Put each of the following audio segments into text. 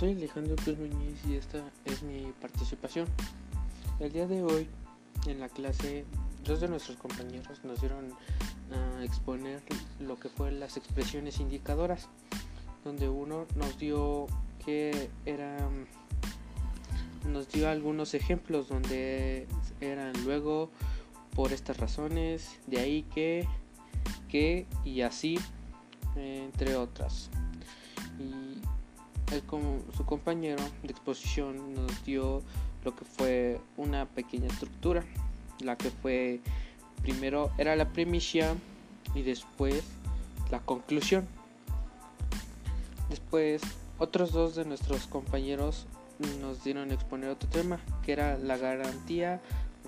soy Alejandro Cruz Muñiz y esta es mi participación. El día de hoy en la clase dos de nuestros compañeros nos dieron a exponer lo que fue las expresiones indicadoras, donde uno nos dio que era nos dio algunos ejemplos donde eran luego por estas razones, de ahí que que y así entre otras. Su compañero de exposición nos dio lo que fue una pequeña estructura, la que fue primero era la primicia y después la conclusión. Después otros dos de nuestros compañeros nos dieron a exponer otro tema, que era la garantía,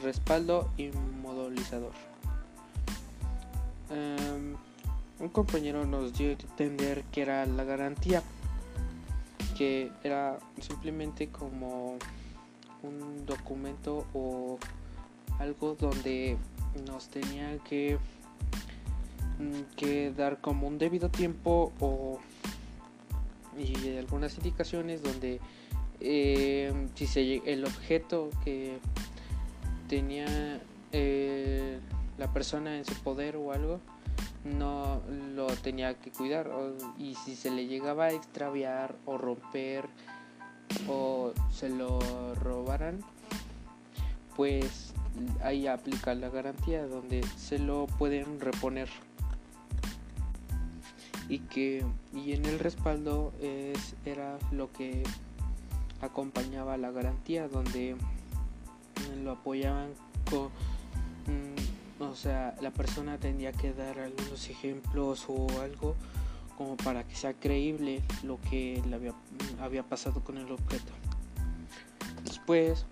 respaldo y modulizador. Em, un compañero nos dio a entender que era la garantía era simplemente como un documento o algo donde nos tenía que, mm, dar como un debido tiempo o y algunas indicaciones donde eh, si se el objeto que tenía eh, la persona en su poder o algo no lo tenía que cuidar y si se le llegaba a extraviar o romper o se lo robaran pues ahí aplica la garantía donde se lo pueden reponer. Y que y en el respaldo es era lo que acompañaba la garantía donde lo apoyaban con o sea, la persona tendría que dar algunos ejemplos o algo como para que sea creíble lo que había, pasado con el objeto. Después,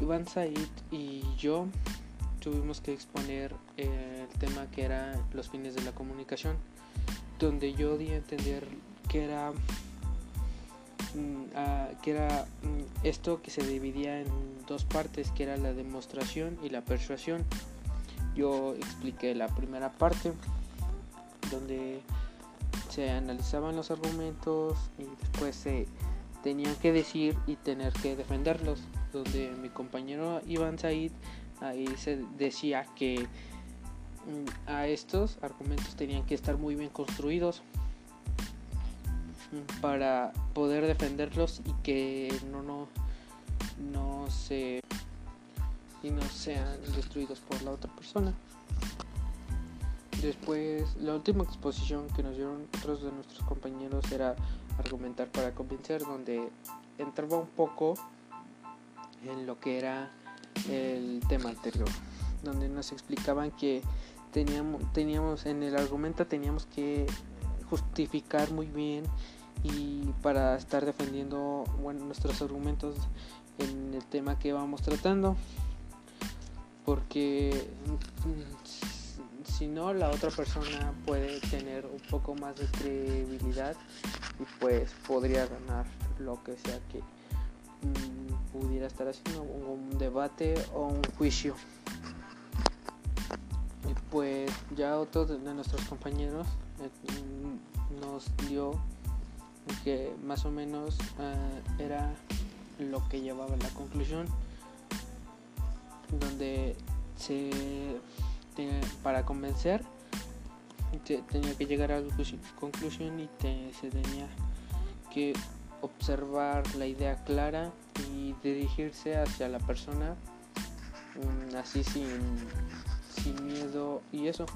Iván Said y yo tuvimos que exponer el tema que era los fines de la comunicación, donde yo di a entender que era mm, que era mm, esto que se dividía en dos partes, que era la demostración y la persuasión yo expliqué la primera parte donde se analizaban los argumentos y después se tenían que decir y tener que defenderlos donde mi compañero Iván Said ahí se decía que mm, a estos argumentos tenían que estar muy bien construidos mm, para poder defenderlos y que no no no se no sean destruidos por la otra persona. Después, la última exposición que nos dieron otros de nuestros compañeros era argumentar para convencer, donde entraba un poco en lo que era el tema anterior, donde nos explicaban que teníamos, teníamos en el argumento teníamos que justificar muy bien y para estar defendiendo nuestros argumentos en el tema que vamos tratando porque mm, si no la otra persona puede tener un poco más de credibilidad y pues podría ganar lo que sea que mm, pudiera estar haciendo un debate o un juicio. Y pues ya otro de nuestros compañeros eh, mm, nos dio que más o menos eh, era lo que llevaba la conclusión donde se para convencer tenía que llegar a la conclusión y se tenía que observar la idea clara y dirigirse hacia la persona mm, así sin, sin miedo y eso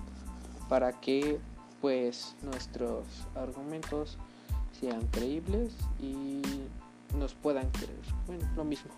para que pues nuestros argumentos sean creíbles y nos puedan creer. Bueno lo mismo